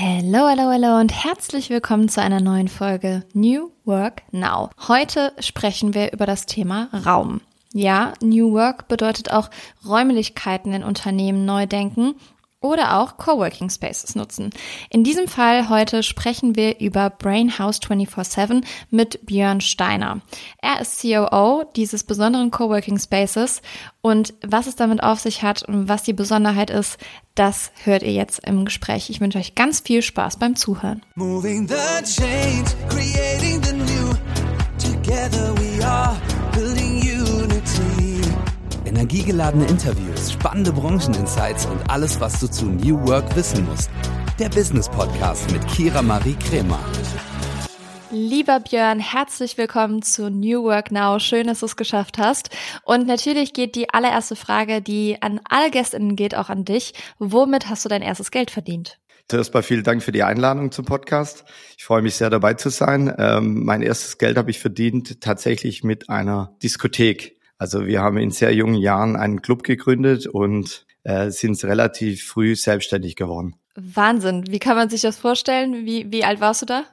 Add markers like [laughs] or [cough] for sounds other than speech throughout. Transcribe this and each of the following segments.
Hello, hello, hello und herzlich willkommen zu einer neuen Folge New Work Now. Heute sprechen wir über das Thema Raum. Ja, New Work bedeutet auch Räumlichkeiten in Unternehmen neu denken oder auch Coworking Spaces nutzen. In diesem Fall heute sprechen wir über Brain House 24/7 mit Björn Steiner. Er ist COO dieses besonderen Coworking Spaces und was es damit auf sich hat und was die Besonderheit ist, das hört ihr jetzt im Gespräch. Ich wünsche euch ganz viel Spaß beim Zuhören. Moving the change, creating the new. Together we are Energiegeladene Interviews, spannende Brancheninsights und alles, was du zu New Work wissen musst. Der Business Podcast mit Kira Marie Kremer. Lieber Björn, herzlich willkommen zu New Work Now. Schön, dass du es geschafft hast. Und natürlich geht die allererste Frage, die an alle Gästinnen geht, auch an dich. Womit hast du dein erstes Geld verdient? Zuerst mal vielen Dank für die Einladung zum Podcast. Ich freue mich sehr dabei zu sein. Ähm, mein erstes Geld habe ich verdient tatsächlich mit einer Diskothek. Also wir haben in sehr jungen Jahren einen Club gegründet und äh, sind relativ früh selbstständig geworden. Wahnsinn. Wie kann man sich das vorstellen? Wie, wie alt warst du da?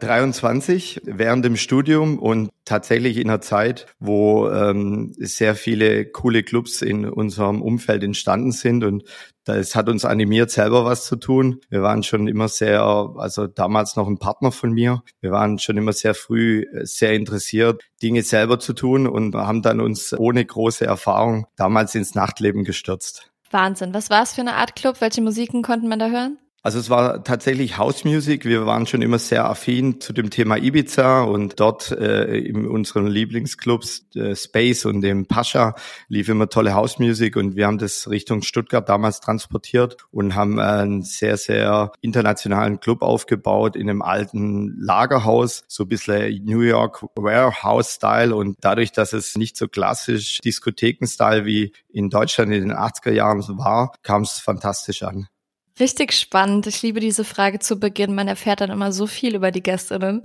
23 während dem Studium und tatsächlich in einer Zeit, wo ähm, sehr viele coole Clubs in unserem Umfeld entstanden sind und das hat uns animiert, selber was zu tun. Wir waren schon immer sehr, also damals noch ein Partner von mir. Wir waren schon immer sehr früh äh, sehr interessiert, Dinge selber zu tun und haben dann uns ohne große Erfahrung damals ins Nachtleben gestürzt. Wahnsinn. Was war es für eine Art Club? Welche Musiken konnten man da hören? Also es war tatsächlich House Music. Wir waren schon immer sehr affin zu dem Thema Ibiza und dort äh, in unseren Lieblingsclubs äh, Space und dem Pascha lief immer tolle House Music und wir haben das Richtung Stuttgart damals transportiert und haben einen sehr, sehr internationalen Club aufgebaut in einem alten Lagerhaus, so ein bisschen New York Warehouse-Style und dadurch, dass es nicht so klassisch Diskotheken-Style wie in Deutschland in den 80er Jahren war, kam es fantastisch an. Richtig spannend. Ich liebe diese Frage zu Beginn. Man erfährt dann immer so viel über die Gästinnen.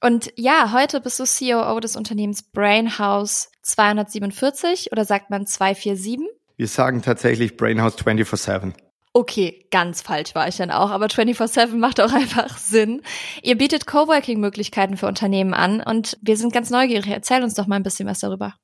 Und ja, heute bist du COO des Unternehmens Brainhouse 247 oder sagt man 247? Wir sagen tatsächlich Brainhouse 24-7. Okay, ganz falsch war ich dann auch, aber 24-7 macht auch [laughs] einfach Sinn. Ihr bietet Coworking-Möglichkeiten für Unternehmen an und wir sind ganz neugierig. Erzähl uns doch mal ein bisschen was darüber.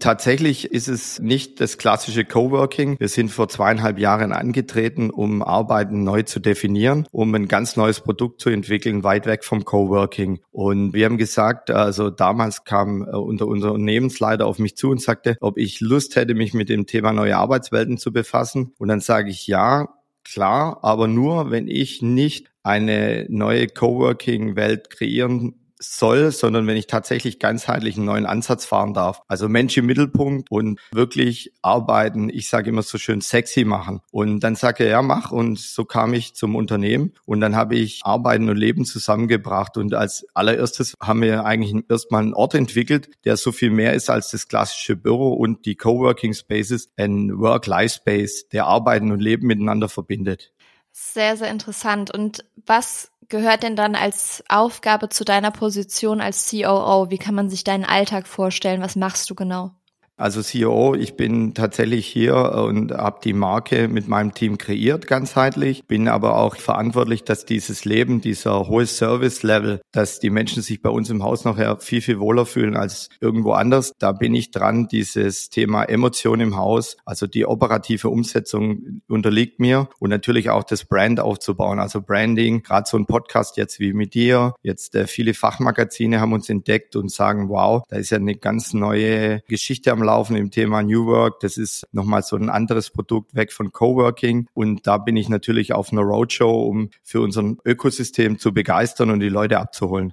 Tatsächlich ist es nicht das klassische Coworking. Wir sind vor zweieinhalb Jahren angetreten, um Arbeiten neu zu definieren, um ein ganz neues Produkt zu entwickeln, weit weg vom Coworking. Und wir haben gesagt, also damals kam äh, unser Unternehmensleiter auf mich zu und sagte, ob ich Lust hätte, mich mit dem Thema neue Arbeitswelten zu befassen. Und dann sage ich ja, klar, aber nur, wenn ich nicht eine neue Coworking-Welt kreieren soll, sondern wenn ich tatsächlich ganzheitlich einen neuen Ansatz fahren darf. Also Mensch im Mittelpunkt und wirklich arbeiten, ich sage immer so schön sexy machen. Und dann sage er, ja, mach. Und so kam ich zum Unternehmen und dann habe ich Arbeiten und Leben zusammengebracht. Und als allererstes haben wir eigentlich erstmal einen Ort entwickelt, der so viel mehr ist als das klassische Büro und die Coworking Spaces, ein Work-Life-Space, der Arbeiten und Leben miteinander verbindet. Sehr, sehr interessant. Und was gehört denn dann als Aufgabe zu deiner Position als COO? Wie kann man sich deinen Alltag vorstellen? Was machst du genau? Also CEO, ich bin tatsächlich hier und habe die Marke mit meinem Team kreiert, ganzheitlich. Bin aber auch verantwortlich, dass dieses Leben, dieser hohe Service-Level, dass die Menschen sich bei uns im Haus nachher viel, viel wohler fühlen als irgendwo anders. Da bin ich dran, dieses Thema Emotion im Haus, also die operative Umsetzung unterliegt mir und natürlich auch das Brand aufzubauen, also Branding, gerade so ein Podcast jetzt wie mit dir. Jetzt äh, viele Fachmagazine haben uns entdeckt und sagen, wow, da ist ja eine ganz neue Geschichte am laufen im Thema New Work. Das ist nochmal so ein anderes Produkt weg von Coworking. Und da bin ich natürlich auf einer Roadshow, um für unser Ökosystem zu begeistern und die Leute abzuholen.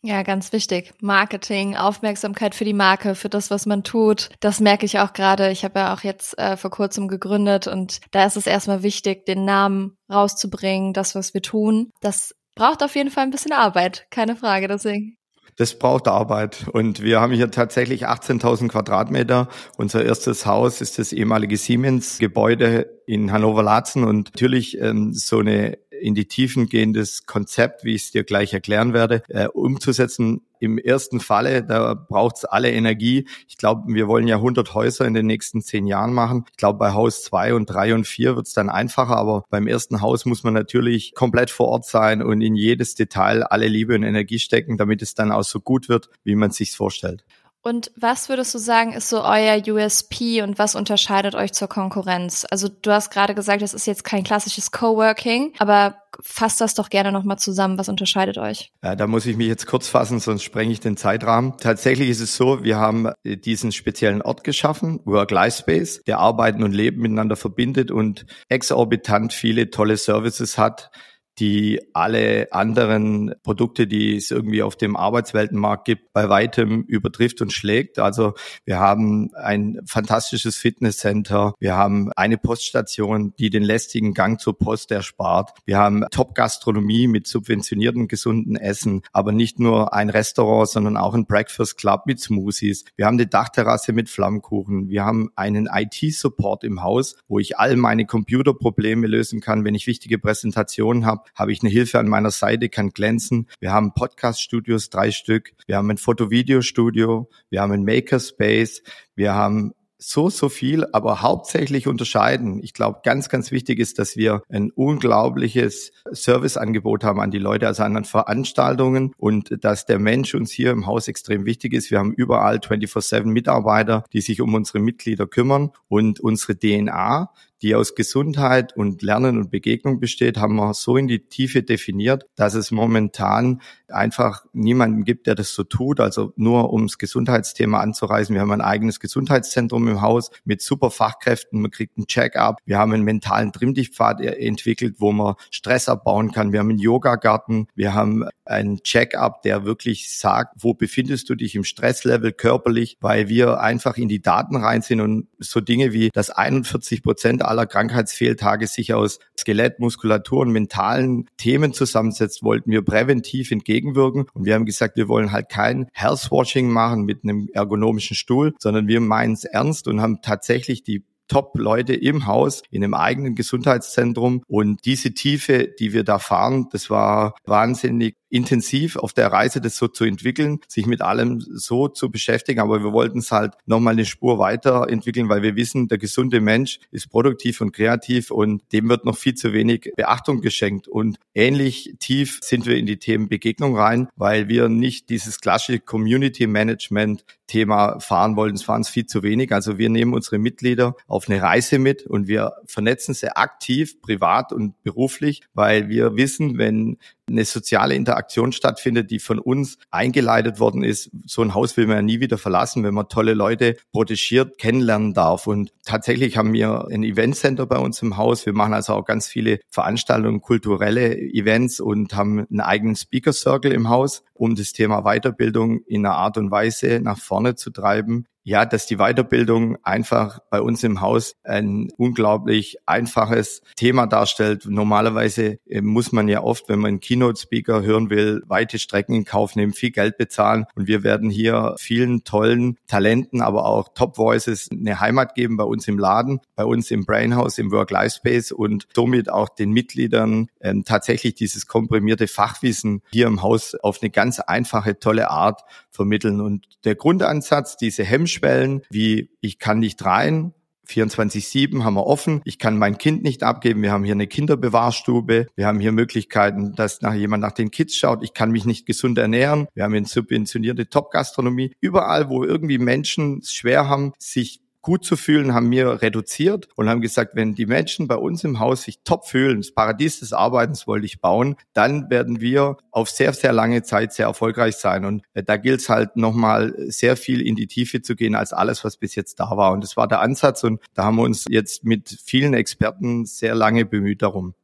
Ja, ganz wichtig. Marketing, Aufmerksamkeit für die Marke, für das, was man tut. Das merke ich auch gerade. Ich habe ja auch jetzt äh, vor kurzem gegründet und da ist es erstmal wichtig, den Namen rauszubringen, das, was wir tun. Das braucht auf jeden Fall ein bisschen Arbeit, keine Frage. Deswegen das braucht Arbeit. Und wir haben hier tatsächlich 18.000 Quadratmeter. Unser erstes Haus ist das ehemalige Siemens-Gebäude in Hannover-Latzen. Und natürlich ähm, so eine in die Tiefen gehendes Konzept, wie ich es dir gleich erklären werde, äh, umzusetzen. Im ersten Falle, da braucht es alle Energie. Ich glaube, wir wollen ja 100 Häuser in den nächsten zehn Jahren machen. Ich glaube, bei Haus zwei und drei und vier wird es dann einfacher, aber beim ersten Haus muss man natürlich komplett vor Ort sein und in jedes Detail alle Liebe und Energie stecken, damit es dann auch so gut wird, wie man sich vorstellt. Und was würdest du sagen, ist so euer USP und was unterscheidet euch zur Konkurrenz? Also du hast gerade gesagt, es ist jetzt kein klassisches Coworking, aber fasst das doch gerne nochmal zusammen. Was unterscheidet euch? Ja, da muss ich mich jetzt kurz fassen, sonst sprenge ich den Zeitrahmen. Tatsächlich ist es so, wir haben äh, diesen speziellen Ort geschaffen, Work-Life-Space, der Arbeiten und Leben miteinander verbindet und exorbitant viele tolle Services hat die alle anderen Produkte, die es irgendwie auf dem Arbeitsweltenmarkt gibt, bei weitem übertrifft und schlägt. Also wir haben ein fantastisches Fitnesscenter, wir haben eine Poststation, die den lästigen Gang zur Post erspart. Wir haben Top-Gastronomie mit subventionierten gesunden Essen, aber nicht nur ein Restaurant, sondern auch ein Breakfast Club mit Smoothies. Wir haben eine Dachterrasse mit Flammkuchen. Wir haben einen IT-Support im Haus, wo ich all meine Computerprobleme lösen kann, wenn ich wichtige Präsentationen habe habe ich eine Hilfe an meiner Seite, kann glänzen. Wir haben Podcast-Studios, drei Stück. Wir haben ein Foto-Video-Studio. Wir haben ein Makerspace. Wir haben so, so viel, aber hauptsächlich unterscheiden. Ich glaube, ganz, ganz wichtig ist, dass wir ein unglaubliches Serviceangebot haben an die Leute, also an Veranstaltungen und dass der Mensch uns hier im Haus extrem wichtig ist. Wir haben überall 24-7 Mitarbeiter, die sich um unsere Mitglieder kümmern und unsere DNA, die aus Gesundheit und Lernen und Begegnung besteht, haben wir so in die Tiefe definiert, dass es momentan einfach niemanden gibt, der das so tut. Also nur ums Gesundheitsthema anzureisen. Wir haben ein eigenes Gesundheitszentrum im Haus mit super Fachkräften. Man kriegt einen Check-up. Wir haben einen mentalen Trimmdichtpfad entwickelt, wo man Stress abbauen kann. Wir haben einen Yoga-Garten. Wir haben einen Check-up, der wirklich sagt, wo befindest du dich im Stresslevel körperlich, weil wir einfach in die Daten rein sind und so Dinge wie, dass 41 Prozent aller Krankheitsfehltage sich aus Skelett, Muskulatur und mentalen Themen zusammensetzt, wollten wir präventiv entgegenwirken. Und wir haben gesagt, wir wollen halt kein Healthwashing machen mit einem ergonomischen Stuhl, sondern wir meinen es ernst und haben tatsächlich die Top-Leute im Haus, in einem eigenen Gesundheitszentrum. Und diese Tiefe, die wir da fahren, das war wahnsinnig intensiv auf der Reise, das so zu entwickeln, sich mit allem so zu beschäftigen. Aber wir wollten es halt nochmal eine Spur weiterentwickeln, weil wir wissen, der gesunde Mensch ist produktiv und kreativ und dem wird noch viel zu wenig Beachtung geschenkt. Und ähnlich tief sind wir in die Themen Begegnung rein, weil wir nicht dieses klassische Community Management Thema fahren wollten. Es waren es viel zu wenig. Also wir nehmen unsere Mitglieder auf eine Reise mit und wir vernetzen sie aktiv, privat und beruflich, weil wir wissen, wenn eine soziale Interaktion stattfindet, die von uns eingeleitet worden ist. So ein Haus will man ja nie wieder verlassen, wenn man tolle Leute protegiert kennenlernen darf. Und tatsächlich haben wir ein Eventcenter bei uns im Haus. Wir machen also auch ganz viele Veranstaltungen, kulturelle Events und haben einen eigenen Speaker Circle im Haus, um das Thema Weiterbildung in einer Art und Weise nach vorne zu treiben, ja, dass die Weiterbildung einfach bei uns im Haus ein unglaublich einfaches Thema darstellt. Normalerweise äh, muss man ja oft, wenn man Keynote-Speaker hören will, weite Strecken in Kauf nehmen, viel Geld bezahlen. Und wir werden hier vielen tollen Talenten, aber auch Top-Voices eine Heimat geben bei uns im Laden, bei uns im Brainhouse, im Work-Life-Space und somit auch den Mitgliedern ähm, tatsächlich dieses komprimierte Fachwissen hier im Haus auf eine ganz einfache, tolle Art vermitteln. Und der Grundansatz, diese Hemmschwellen, wie ich kann nicht rein, 24-7 haben wir offen. Ich kann mein Kind nicht abgeben. Wir haben hier eine Kinderbewahrstube. Wir haben hier Möglichkeiten, dass nach jemand nach den Kids schaut. Ich kann mich nicht gesund ernähren. Wir haben eine subventionierte Top-Gastronomie. Überall, wo irgendwie Menschen es schwer haben, sich gut zu fühlen, haben wir reduziert und haben gesagt, wenn die Menschen bei uns im Haus sich top fühlen, das Paradies des Arbeitens wollte ich bauen, dann werden wir auf sehr, sehr lange Zeit sehr erfolgreich sein. Und äh, da gilt es halt nochmal sehr viel in die Tiefe zu gehen als alles, was bis jetzt da war. Und das war der Ansatz und da haben wir uns jetzt mit vielen Experten sehr lange bemüht darum.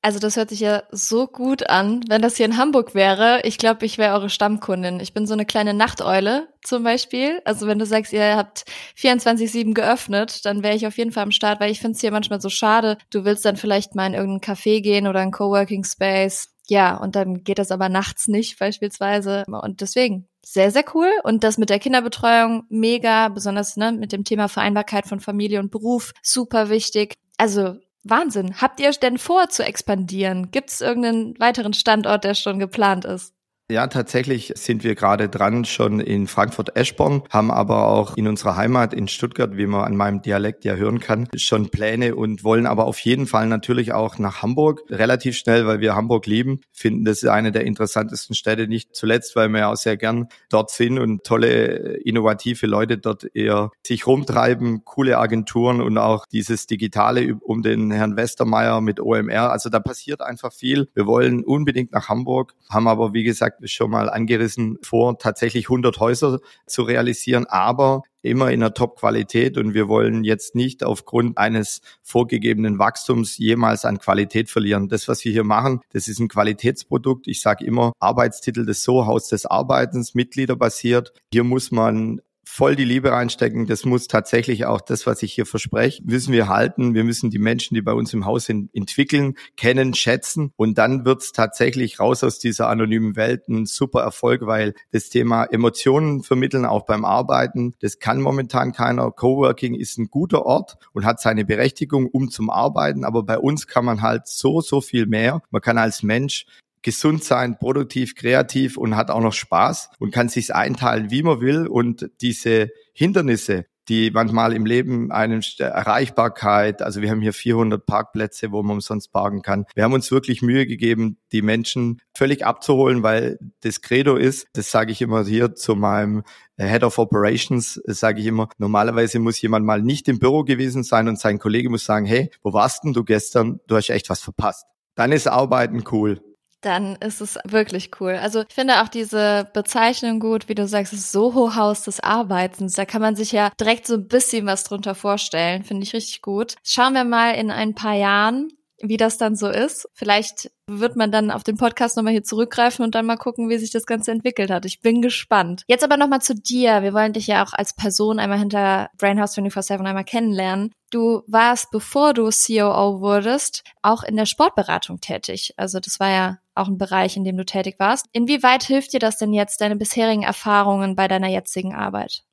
Also das hört sich ja so gut an. Wenn das hier in Hamburg wäre, ich glaube, ich wäre eure Stammkundin. Ich bin so eine kleine Nachteule zum Beispiel. Also wenn du sagst, ihr habt 24-7 geöffnet, dann wäre ich auf jeden Fall am Start, weil ich finde es hier manchmal so schade. Du willst dann vielleicht mal in irgendein Café gehen oder ein Coworking Space. Ja, und dann geht das aber nachts nicht beispielsweise. Und deswegen sehr, sehr cool. Und das mit der Kinderbetreuung mega, besonders ne, mit dem Thema Vereinbarkeit von Familie und Beruf, super wichtig. Also Wahnsinn. Habt ihr denn vor zu expandieren? Gibt es irgendeinen weiteren Standort, der schon geplant ist? Ja, tatsächlich sind wir gerade dran, schon in Frankfurt-Eschborn, haben aber auch in unserer Heimat in Stuttgart, wie man an meinem Dialekt ja hören kann, schon Pläne und wollen aber auf jeden Fall natürlich auch nach Hamburg relativ schnell, weil wir Hamburg lieben, finden das ist eine der interessantesten Städte, nicht zuletzt, weil wir ja auch sehr gern dort sind und tolle, innovative Leute dort eher sich rumtreiben, coole Agenturen und auch dieses Digitale um den Herrn Westermeier mit OMR. Also da passiert einfach viel. Wir wollen unbedingt nach Hamburg, haben aber, wie gesagt, schon mal angerissen, vor, tatsächlich 100 Häuser zu realisieren, aber immer in einer Top-Qualität und wir wollen jetzt nicht aufgrund eines vorgegebenen Wachstums jemals an Qualität verlieren. Das, was wir hier machen, das ist ein Qualitätsprodukt. Ich sage immer, Arbeitstitel des So Haus des Arbeitens, Mitgliederbasiert. Hier muss man voll die Liebe reinstecken. Das muss tatsächlich auch das, was ich hier verspreche, müssen wir halten. Wir müssen die Menschen, die bei uns im Haus sind, entwickeln, kennen, schätzen. Und dann wird's tatsächlich raus aus dieser anonymen Welt ein super Erfolg, weil das Thema Emotionen vermitteln, auch beim Arbeiten, das kann momentan keiner. Coworking ist ein guter Ort und hat seine Berechtigung, um zum Arbeiten. Aber bei uns kann man halt so, so viel mehr. Man kann als Mensch gesund sein, produktiv, kreativ und hat auch noch Spaß und kann sich einteilen, wie man will. Und diese Hindernisse, die manchmal im Leben einen Erreichbarkeit, also wir haben hier 400 Parkplätze, wo man umsonst parken kann. Wir haben uns wirklich Mühe gegeben, die Menschen völlig abzuholen, weil das Credo ist, das sage ich immer hier zu meinem Head of Operations, sage ich immer, normalerweise muss jemand mal nicht im Büro gewesen sein und sein Kollege muss sagen, hey, wo warst denn du gestern? Du hast echt was verpasst. Dann ist Arbeiten cool dann ist es wirklich cool. Also ich finde auch diese Bezeichnung gut, wie du sagst, das Soho-Haus des Arbeitens. Da kann man sich ja direkt so ein bisschen was drunter vorstellen. Finde ich richtig gut. Schauen wir mal in ein paar Jahren, wie das dann so ist. Vielleicht wird man dann auf den Podcast nochmal hier zurückgreifen und dann mal gucken, wie sich das Ganze entwickelt hat. Ich bin gespannt. Jetzt aber nochmal zu dir. Wir wollen dich ja auch als Person einmal hinter Brainhouse 24-7 einmal kennenlernen. Du warst, bevor du COO wurdest, auch in der Sportberatung tätig. Also das war ja auch ein Bereich, in dem du tätig warst. Inwieweit hilft dir das denn jetzt, deine bisherigen Erfahrungen bei deiner jetzigen Arbeit?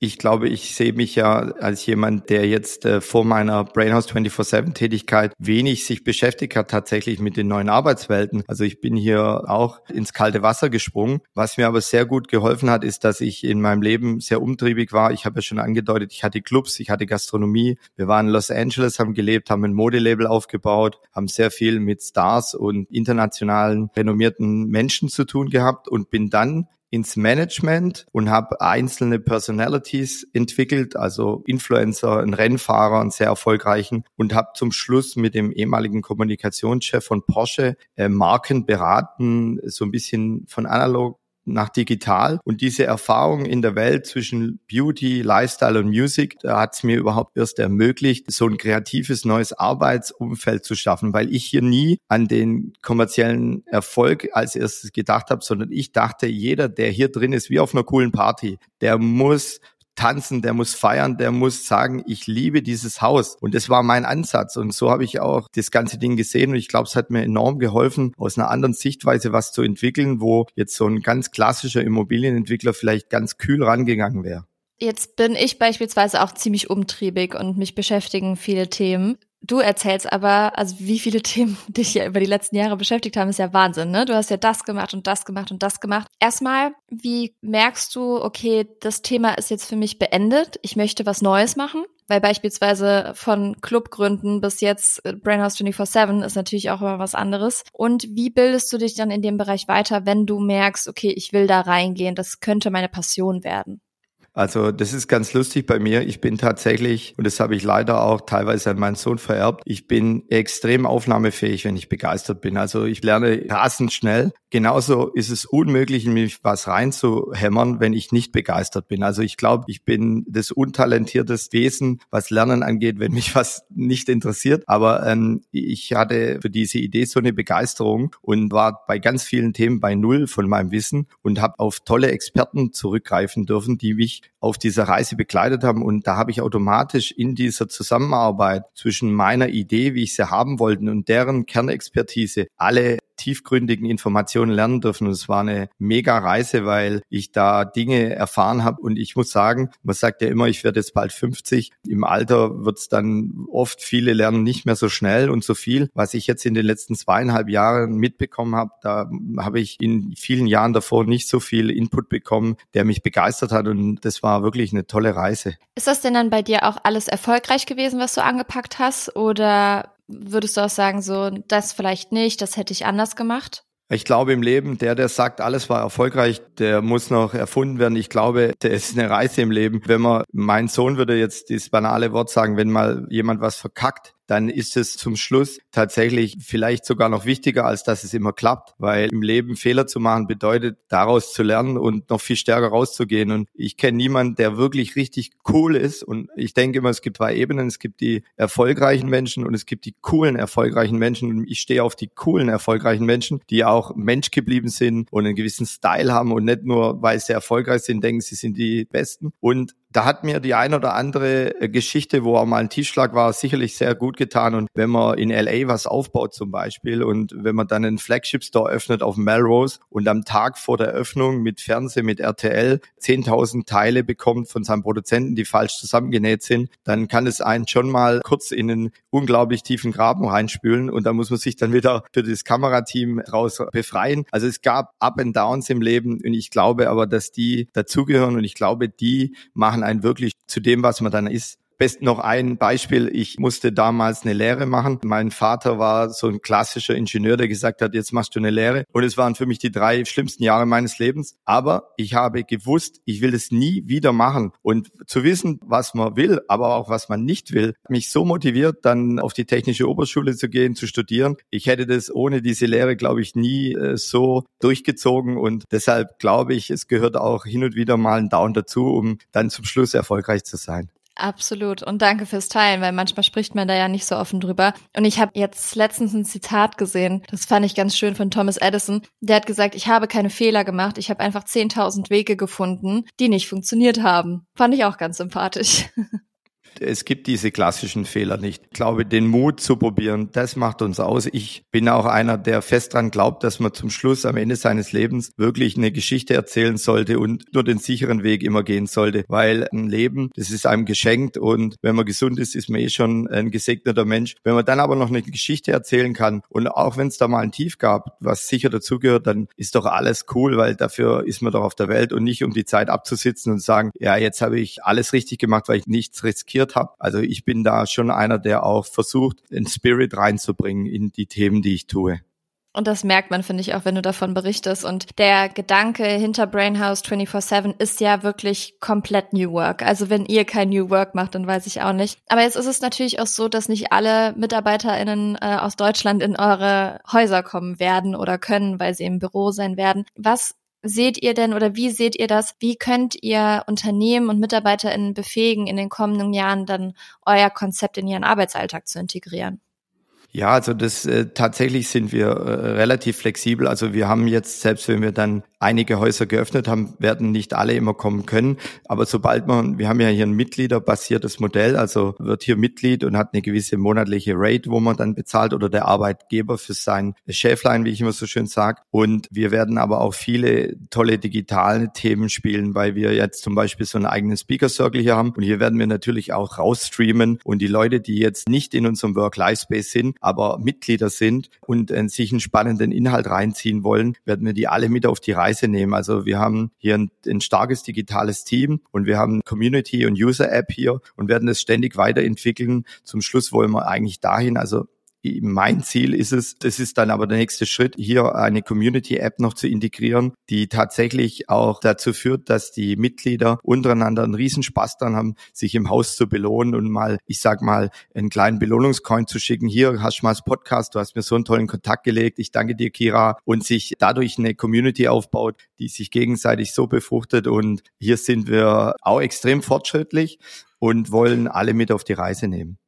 Ich glaube, ich sehe mich ja als jemand, der jetzt äh, vor meiner Brainhouse 24-7-Tätigkeit wenig sich beschäftigt hat tatsächlich mit den neuen Arbeitswelten. Also ich bin hier auch ins kalte Wasser gesprungen. Was mir aber sehr gut geholfen hat, ist, dass ich in meinem Leben sehr umtriebig war. Ich habe ja schon angedeutet, ich hatte Clubs, ich hatte Gastronomie. Wir waren in Los Angeles, haben gelebt, haben ein Modelabel aufgebaut, haben sehr viel mit Stars und internationalen renommierten Menschen zu tun gehabt und bin dann ins Management und habe einzelne Personalities entwickelt, also Influencer, einen Rennfahrer, einen sehr erfolgreichen und habe zum Schluss mit dem ehemaligen Kommunikationschef von Porsche äh, Marken beraten, so ein bisschen von analog nach digital. Und diese Erfahrung in der Welt zwischen Beauty, Lifestyle und Music, da hat es mir überhaupt erst ermöglicht, so ein kreatives neues Arbeitsumfeld zu schaffen, weil ich hier nie an den kommerziellen Erfolg als erstes gedacht habe, sondern ich dachte, jeder, der hier drin ist, wie auf einer coolen Party, der muss tanzen, der muss feiern, der muss sagen, ich liebe dieses Haus. Und das war mein Ansatz. Und so habe ich auch das ganze Ding gesehen. Und ich glaube, es hat mir enorm geholfen, aus einer anderen Sichtweise was zu entwickeln, wo jetzt so ein ganz klassischer Immobilienentwickler vielleicht ganz kühl rangegangen wäre. Jetzt bin ich beispielsweise auch ziemlich umtriebig und mich beschäftigen viele Themen. Du erzählst aber, also wie viele [laughs] Themen dich ja über die letzten Jahre beschäftigt haben, ist ja Wahnsinn, ne? Du hast ja das gemacht und das gemacht und das gemacht. Erstmal, wie merkst du, okay, das Thema ist jetzt für mich beendet, ich möchte was Neues machen? Weil beispielsweise von Clubgründen bis jetzt äh, Brainhouse 24-7 ist natürlich auch immer was anderes. Und wie bildest du dich dann in dem Bereich weiter, wenn du merkst, okay, ich will da reingehen, das könnte meine Passion werden? Also das ist ganz lustig bei mir. Ich bin tatsächlich, und das habe ich leider auch teilweise an meinen Sohn vererbt, ich bin extrem aufnahmefähig, wenn ich begeistert bin. Also ich lerne rasend schnell. Genauso ist es unmöglich, in mich was reinzuhämmern, wenn ich nicht begeistert bin. Also ich glaube, ich bin das untalentierteste Wesen, was Lernen angeht, wenn mich was nicht interessiert. Aber ähm, ich hatte für diese Idee so eine Begeisterung und war bei ganz vielen Themen bei Null von meinem Wissen und habe auf tolle Experten zurückgreifen dürfen, die mich auf dieser Reise begleitet haben. Und da habe ich automatisch in dieser Zusammenarbeit zwischen meiner Idee, wie ich sie haben wollte, und deren Kernexpertise alle tiefgründigen Informationen lernen dürfen. Und es war eine mega Reise, weil ich da Dinge erfahren habe. Und ich muss sagen, man sagt ja immer, ich werde jetzt bald 50. Im Alter wird es dann oft, viele lernen nicht mehr so schnell und so viel. Was ich jetzt in den letzten zweieinhalb Jahren mitbekommen habe, da habe ich in vielen Jahren davor nicht so viel Input bekommen, der mich begeistert hat. Und das war wirklich eine tolle Reise. Ist das denn dann bei dir auch alles erfolgreich gewesen, was du angepackt hast? Oder würdest du auch sagen, so, das vielleicht nicht, das hätte ich anders gemacht? Ich glaube im Leben, der, der sagt, alles war erfolgreich, der muss noch erfunden werden. Ich glaube, der ist eine Reise im Leben. Wenn man, mein Sohn würde jetzt dieses banale Wort sagen, wenn mal jemand was verkackt, dann ist es zum Schluss tatsächlich vielleicht sogar noch wichtiger, als dass es immer klappt, weil im Leben Fehler zu machen bedeutet, daraus zu lernen und noch viel stärker rauszugehen. Und ich kenne niemanden, der wirklich richtig cool ist. Und ich denke immer, es gibt zwei Ebenen. Es gibt die erfolgreichen Menschen und es gibt die coolen, erfolgreichen Menschen. Und ich stehe auf die coolen, erfolgreichen Menschen, die auch Mensch geblieben sind und einen gewissen Style haben und nicht nur, weil sie erfolgreich sind, denken, sie sind die Besten. Und da hat mir die ein oder andere äh, Geschichte, wo auch mal ein Tischschlag war, sicherlich sehr gut getan. Und wenn man in LA was aufbaut zum Beispiel und wenn man dann einen Flagship Store öffnet auf Melrose und am Tag vor der Öffnung mit Fernsehen, mit RTL 10.000 Teile bekommt von seinem Produzenten, die falsch zusammengenäht sind, dann kann es einen schon mal kurz in einen unglaublich tiefen Graben reinspülen und da muss man sich dann wieder für das Kamerateam raus befreien. Also es gab Up and Downs im Leben und ich glaube aber, dass die dazugehören und ich glaube, die machen einen wirklich zu dem, was man dann ist. Besten noch ein Beispiel. Ich musste damals eine Lehre machen. Mein Vater war so ein klassischer Ingenieur, der gesagt hat, jetzt machst du eine Lehre. Und es waren für mich die drei schlimmsten Jahre meines Lebens. Aber ich habe gewusst, ich will es nie wieder machen. Und zu wissen, was man will, aber auch was man nicht will, mich so motiviert, dann auf die technische Oberschule zu gehen, zu studieren. Ich hätte das ohne diese Lehre, glaube ich, nie äh, so durchgezogen. Und deshalb glaube ich, es gehört auch hin und wieder mal ein Down dazu, um dann zum Schluss erfolgreich zu sein. Absolut. Und danke fürs Teilen, weil manchmal spricht man da ja nicht so offen drüber. Und ich habe jetzt letztens ein Zitat gesehen, das fand ich ganz schön von Thomas Edison. Der hat gesagt, ich habe keine Fehler gemacht, ich habe einfach 10.000 Wege gefunden, die nicht funktioniert haben. Fand ich auch ganz sympathisch. [laughs] Es gibt diese klassischen Fehler nicht. Ich glaube, den Mut zu probieren, das macht uns aus. Ich bin auch einer, der fest dran glaubt, dass man zum Schluss am Ende seines Lebens wirklich eine Geschichte erzählen sollte und nur den sicheren Weg immer gehen sollte, weil ein Leben, das ist einem geschenkt und wenn man gesund ist, ist man eh schon ein gesegneter Mensch. Wenn man dann aber noch eine Geschichte erzählen kann und auch wenn es da mal ein Tief gab, was sicher dazugehört, dann ist doch alles cool, weil dafür ist man doch auf der Welt und nicht um die Zeit abzusitzen und sagen, ja, jetzt habe ich alles richtig gemacht, weil ich nichts riskiert studiert habe. Also ich bin da schon einer, der auch versucht, den Spirit reinzubringen in die Themen, die ich tue. Und das merkt man, finde ich, auch wenn du davon berichtest. Und der Gedanke hinter Brainhouse 24-7 ist ja wirklich komplett New Work. Also wenn ihr kein New Work macht, dann weiß ich auch nicht. Aber jetzt ist es natürlich auch so, dass nicht alle MitarbeiterInnen äh, aus Deutschland in eure Häuser kommen werden oder können, weil sie im Büro sein werden. Was seht ihr denn oder wie seht ihr das? Wie könnt ihr Unternehmen und MitarbeiterInnen befähigen, in den kommenden Jahren dann euer Konzept in ihren Arbeitsalltag zu integrieren? Ja, also das äh, tatsächlich sind wir äh, relativ flexibel. Also wir haben jetzt, selbst wenn wir dann einige Häuser geöffnet haben, werden nicht alle immer kommen können. Aber sobald man, wir haben ja hier ein Mitgliederbasiertes Modell, also wird hier Mitglied und hat eine gewisse monatliche Rate, wo man dann bezahlt oder der Arbeitgeber für sein Schäflein, wie ich immer so schön sage. Und wir werden aber auch viele tolle digitale Themen spielen, weil wir jetzt zum Beispiel so einen eigenen Speaker Circle hier haben. Und hier werden wir natürlich auch rausstreamen und die Leute, die jetzt nicht in unserem Work-Life-Space sind, aber Mitglieder sind und äh, sich einen spannenden Inhalt reinziehen wollen, werden wir die alle mit auf die Reise nehmen. Also wir haben hier ein, ein starkes digitales Team und wir haben Community und User App hier und werden es ständig weiterentwickeln. Zum Schluss wollen wir eigentlich dahin, also mein Ziel ist es, das ist dann aber der nächste Schritt, hier eine Community-App noch zu integrieren, die tatsächlich auch dazu führt, dass die Mitglieder untereinander einen Riesenspaß dann haben, sich im Haus zu belohnen und mal, ich sag mal, einen kleinen Belohnungscoin zu schicken. Hier hast du mal das Podcast, du hast mir so einen tollen Kontakt gelegt. Ich danke dir, Kira. Und sich dadurch eine Community aufbaut, die sich gegenseitig so befruchtet. Und hier sind wir auch extrem fortschrittlich und wollen alle mit auf die Reise nehmen.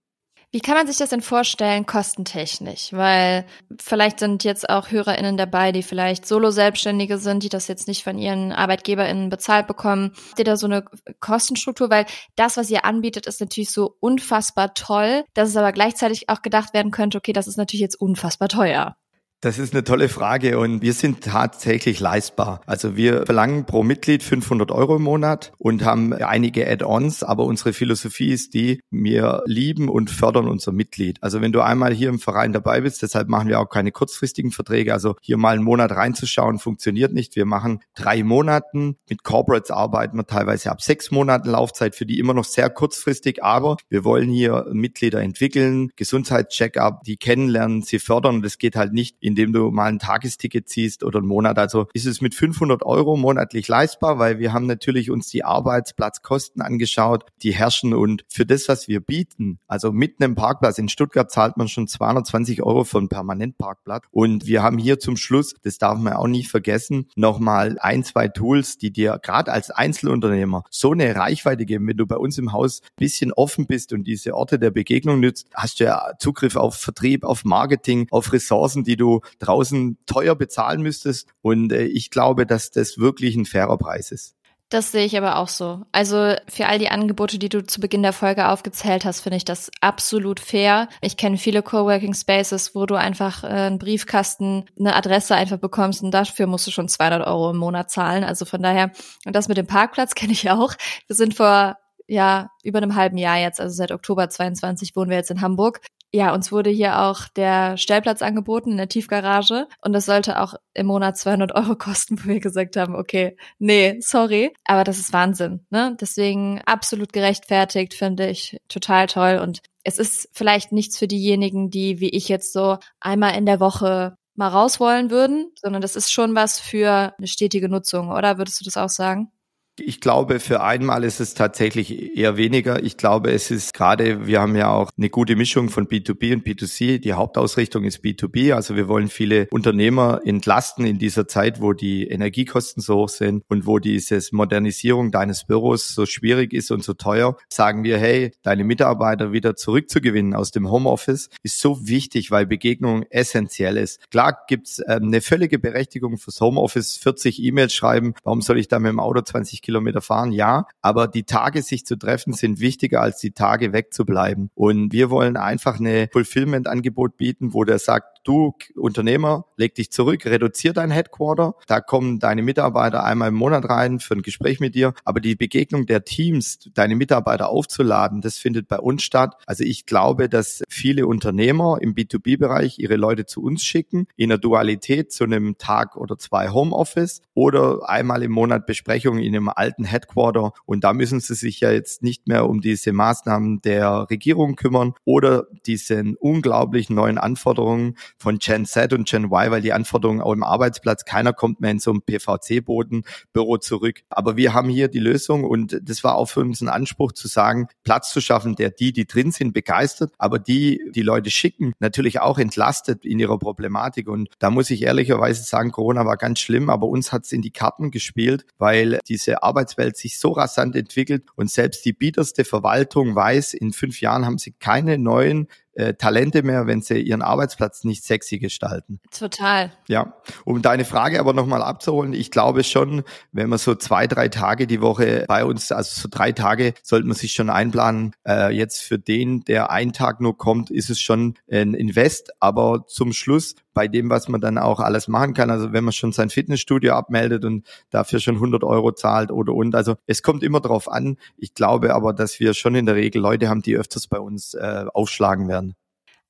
Wie kann man sich das denn vorstellen, kostentechnisch? Weil vielleicht sind jetzt auch HörerInnen dabei, die vielleicht Solo-Selbstständige sind, die das jetzt nicht von ihren ArbeitgeberInnen bezahlt bekommen. Habt ihr da so eine Kostenstruktur? Weil das, was ihr anbietet, ist natürlich so unfassbar toll, dass es aber gleichzeitig auch gedacht werden könnte, okay, das ist natürlich jetzt unfassbar teuer. Das ist eine tolle Frage und wir sind tatsächlich leistbar. Also wir verlangen pro Mitglied 500 Euro im Monat und haben einige Add-ons, aber unsere Philosophie ist die, wir lieben und fördern unser Mitglied. Also wenn du einmal hier im Verein dabei bist, deshalb machen wir auch keine kurzfristigen Verträge, also hier mal einen Monat reinzuschauen, funktioniert nicht. Wir machen drei Monaten, mit Corporates arbeiten wir teilweise ab sechs Monaten Laufzeit, für die immer noch sehr kurzfristig, aber wir wollen hier Mitglieder entwickeln, Gesundheitscheck-up, die kennenlernen, sie fördern und das geht halt nicht indem du mal ein Tagesticket ziehst oder einen Monat. Also ist es mit 500 Euro monatlich leistbar, weil wir haben natürlich uns die Arbeitsplatzkosten angeschaut, die herrschen und für das, was wir bieten, also mitten im Parkplatz in Stuttgart zahlt man schon 220 Euro für einen Permanentparkplatz und wir haben hier zum Schluss, das darf man auch nicht vergessen, nochmal ein, zwei Tools, die dir gerade als Einzelunternehmer so eine Reichweite geben. Wenn du bei uns im Haus bisschen offen bist und diese Orte der Begegnung nützt, hast du ja Zugriff auf Vertrieb, auf Marketing, auf Ressourcen, die du draußen teuer bezahlen müsstest. Und äh, ich glaube, dass das wirklich ein fairer Preis ist. Das sehe ich aber auch so. Also für all die Angebote, die du zu Beginn der Folge aufgezählt hast, finde ich das absolut fair. Ich kenne viele Coworking Spaces, wo du einfach äh, einen Briefkasten, eine Adresse einfach bekommst und dafür musst du schon 200 Euro im Monat zahlen. Also von daher, und das mit dem Parkplatz [laughs] kenne ich auch. Wir sind vor ja, über einem halben Jahr jetzt, also seit Oktober 22 wohnen wir jetzt in Hamburg ja, uns wurde hier auch der Stellplatz angeboten in der Tiefgarage und das sollte auch im Monat 200 Euro kosten, wo wir gesagt haben, okay, nee, sorry, aber das ist Wahnsinn, ne? Deswegen absolut gerechtfertigt, finde ich total toll und es ist vielleicht nichts für diejenigen, die wie ich jetzt so einmal in der Woche mal raus wollen würden, sondern das ist schon was für eine stetige Nutzung, oder würdest du das auch sagen? Ich glaube, für einmal ist es tatsächlich eher weniger. Ich glaube, es ist gerade, wir haben ja auch eine gute Mischung von B2B und B2C. Die Hauptausrichtung ist B2B. Also wir wollen viele Unternehmer entlasten in dieser Zeit, wo die Energiekosten so hoch sind und wo dieses Modernisierung deines Büros so schwierig ist und so teuer. Sagen wir, hey, deine Mitarbeiter wieder zurückzugewinnen aus dem Homeoffice ist so wichtig, weil Begegnung essentiell ist. Klar gibt's ähm, eine völlige Berechtigung fürs Homeoffice, 40 E-Mails schreiben. Warum soll ich da mit dem Auto 20 Kilometer fahren, ja, aber die Tage sich zu treffen sind wichtiger als die Tage wegzubleiben. Und wir wollen einfach eine Fulfillment-Angebot bieten, wo der sagt, du Unternehmer, leg dich zurück, reduzier dein Headquarter. Da kommen deine Mitarbeiter einmal im Monat rein für ein Gespräch mit dir. Aber die Begegnung der Teams, deine Mitarbeiter aufzuladen, das findet bei uns statt. Also ich glaube, dass viele Unternehmer im B2B-Bereich ihre Leute zu uns schicken, in der Dualität zu einem Tag oder zwei Homeoffice oder einmal im Monat Besprechungen in einem alten Headquarter. Und da müssen sie sich ja jetzt nicht mehr um diese Maßnahmen der Regierung kümmern oder diesen unglaublichen neuen Anforderungen von Gen Z und Gen Y, weil die Anforderungen auch im Arbeitsplatz, keiner kommt mehr in so einem PVC-Boden-Büro zurück. Aber wir haben hier die Lösung und das war auch für uns ein Anspruch zu sagen, Platz zu schaffen, der die, die drin sind, begeistert, aber die, die Leute schicken, natürlich auch entlastet in ihrer Problematik. Und da muss ich ehrlicherweise sagen, Corona war ganz schlimm, aber uns hat es in die Karten gespielt, weil diese Arbeitswelt sich so rasant entwickelt und selbst die biederste Verwaltung weiß, in fünf Jahren haben sie keine neuen äh, Talente mehr, wenn sie ihren Arbeitsplatz nicht sexy gestalten. Total. Ja, um deine Frage aber nochmal abzuholen, ich glaube schon, wenn man so zwei, drei Tage die Woche bei uns, also so drei Tage, sollte man sich schon einplanen. Äh, jetzt für den, der einen Tag nur kommt, ist es schon ein Invest, aber zum Schluss bei dem, was man dann auch alles machen kann. Also wenn man schon sein Fitnessstudio abmeldet und dafür schon 100 Euro zahlt oder und. Also es kommt immer drauf an. Ich glaube aber, dass wir schon in der Regel Leute haben, die öfters bei uns äh, aufschlagen werden.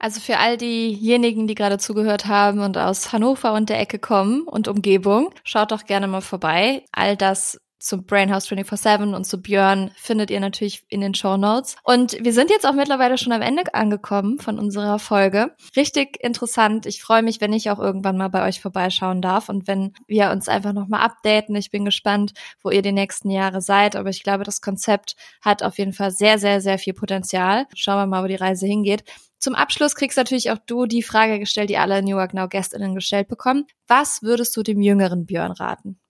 Also für all diejenigen, die gerade zugehört haben und aus Hannover und der Ecke kommen und Umgebung, schaut doch gerne mal vorbei. All das zum Brainhouse 24-7 und zu Björn findet ihr natürlich in den Show Notes. Und wir sind jetzt auch mittlerweile schon am Ende angekommen von unserer Folge. Richtig interessant. Ich freue mich, wenn ich auch irgendwann mal bei euch vorbeischauen darf und wenn wir uns einfach nochmal updaten. Ich bin gespannt, wo ihr die nächsten Jahre seid. Aber ich glaube, das Konzept hat auf jeden Fall sehr, sehr, sehr viel Potenzial. Schauen wir mal, wo die Reise hingeht. Zum Abschluss kriegst natürlich auch du die Frage gestellt, die alle New York Now Gästinnen gestellt bekommen. Was würdest du dem jüngeren Björn raten?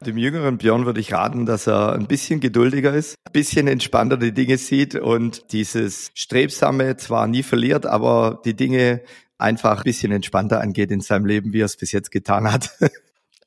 Dem jüngeren Björn würde ich raten, dass er ein bisschen geduldiger ist, ein bisschen entspannter die Dinge sieht und dieses Strebsame zwar nie verliert, aber die Dinge einfach ein bisschen entspannter angeht in seinem Leben, wie er es bis jetzt getan hat. [laughs]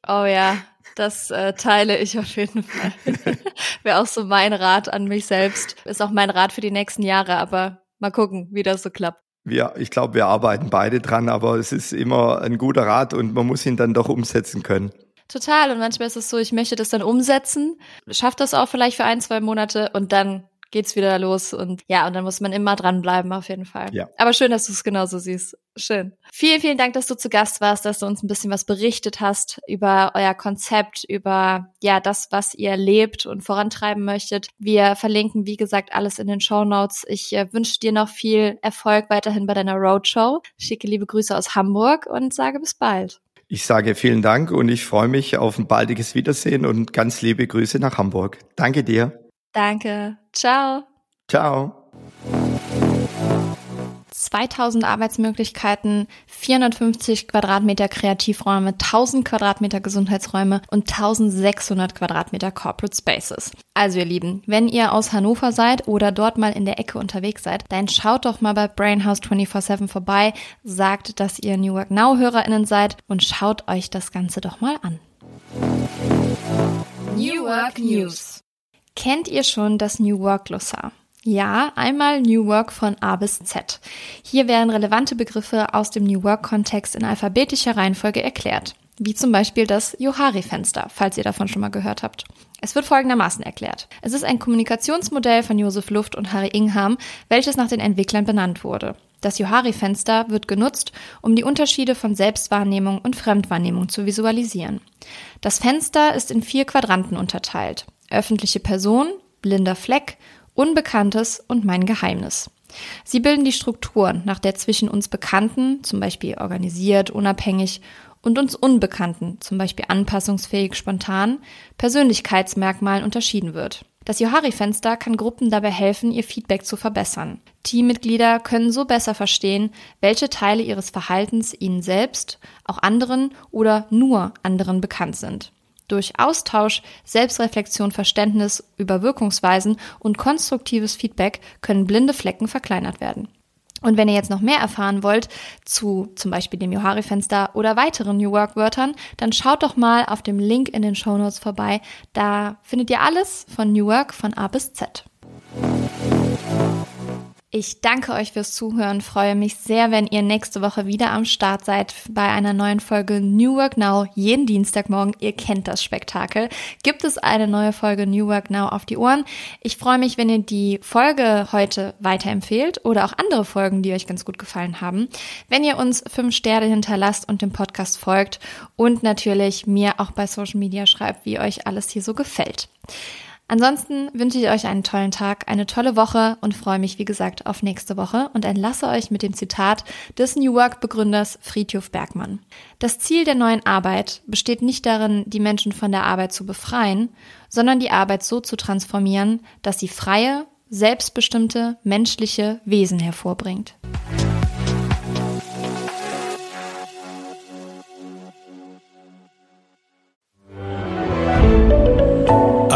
Oh ja, das äh, teile ich auf jeden Fall. [laughs] Wäre auch so mein Rat an mich selbst. Ist auch mein Rat für die nächsten Jahre, aber mal gucken, wie das so klappt. wir, ich glaube, wir arbeiten beide dran, aber es ist immer ein guter Rat und man muss ihn dann doch umsetzen können. Total. Und manchmal ist es so, ich möchte das dann umsetzen, schafft das auch vielleicht für ein, zwei Monate und dann geht's wieder los und ja, und dann muss man immer dranbleiben auf jeden Fall. Ja. Aber schön, dass du es genauso siehst. Schön. Vielen, vielen Dank, dass du zu Gast warst, dass du uns ein bisschen was berichtet hast über euer Konzept, über ja, das, was ihr lebt und vorantreiben möchtet. Wir verlinken, wie gesagt, alles in den Show Notes. Ich äh, wünsche dir noch viel Erfolg weiterhin bei deiner Roadshow. Schicke liebe Grüße aus Hamburg und sage bis bald. Ich sage vielen Dank und ich freue mich auf ein baldiges Wiedersehen und ganz liebe Grüße nach Hamburg. Danke dir. Danke. Ciao. Ciao. 2000 Arbeitsmöglichkeiten, 450 Quadratmeter Kreativräume, 1000 Quadratmeter Gesundheitsräume und 1600 Quadratmeter Corporate Spaces. Also ihr Lieben, wenn ihr aus Hannover seid oder dort mal in der Ecke unterwegs seid, dann schaut doch mal bei Brainhouse 24-7 vorbei, sagt, dass ihr New Work Now HörerInnen seid und schaut euch das Ganze doch mal an. New Work News Kennt ihr schon das New Work Glossar? Ja, einmal New Work von A bis Z. Hier werden relevante Begriffe aus dem New Work-Kontext in alphabetischer Reihenfolge erklärt. Wie zum Beispiel das Johari-Fenster, falls ihr davon schon mal gehört habt. Es wird folgendermaßen erklärt. Es ist ein Kommunikationsmodell von Josef Luft und Harry Ingham, welches nach den Entwicklern benannt wurde. Das Johari-Fenster wird genutzt, um die Unterschiede von Selbstwahrnehmung und Fremdwahrnehmung zu visualisieren. Das Fenster ist in vier Quadranten unterteilt öffentliche Person, blinder Fleck, Unbekanntes und mein Geheimnis. Sie bilden die Strukturen, nach der zwischen uns Bekannten, zum Beispiel organisiert, unabhängig, und uns Unbekannten, zum Beispiel anpassungsfähig, spontan, Persönlichkeitsmerkmalen unterschieden wird. Das Johari-Fenster kann Gruppen dabei helfen, ihr Feedback zu verbessern. Teammitglieder können so besser verstehen, welche Teile ihres Verhaltens ihnen selbst, auch anderen oder nur anderen bekannt sind. Durch Austausch, Selbstreflexion, Verständnis über Wirkungsweisen und konstruktives Feedback können blinde Flecken verkleinert werden. Und wenn ihr jetzt noch mehr erfahren wollt zu zum Beispiel dem Johari-Fenster oder weiteren New Work-Wörtern, dann schaut doch mal auf dem Link in den Show Notes vorbei. Da findet ihr alles von New Work von A bis Z. Ich danke euch fürs Zuhören, freue mich sehr, wenn ihr nächste Woche wieder am Start seid bei einer neuen Folge New Work Now. Jeden Dienstagmorgen, ihr kennt das Spektakel, gibt es eine neue Folge New Work Now auf die Ohren. Ich freue mich, wenn ihr die Folge heute weiterempfehlt oder auch andere Folgen, die euch ganz gut gefallen haben. Wenn ihr uns fünf Sterne hinterlasst und dem Podcast folgt und natürlich mir auch bei Social Media schreibt, wie euch alles hier so gefällt. Ansonsten wünsche ich euch einen tollen Tag, eine tolle Woche und freue mich, wie gesagt, auf nächste Woche und entlasse euch mit dem Zitat des New Work Begründers Friedhof Bergmann. Das Ziel der neuen Arbeit besteht nicht darin, die Menschen von der Arbeit zu befreien, sondern die Arbeit so zu transformieren, dass sie freie, selbstbestimmte, menschliche Wesen hervorbringt.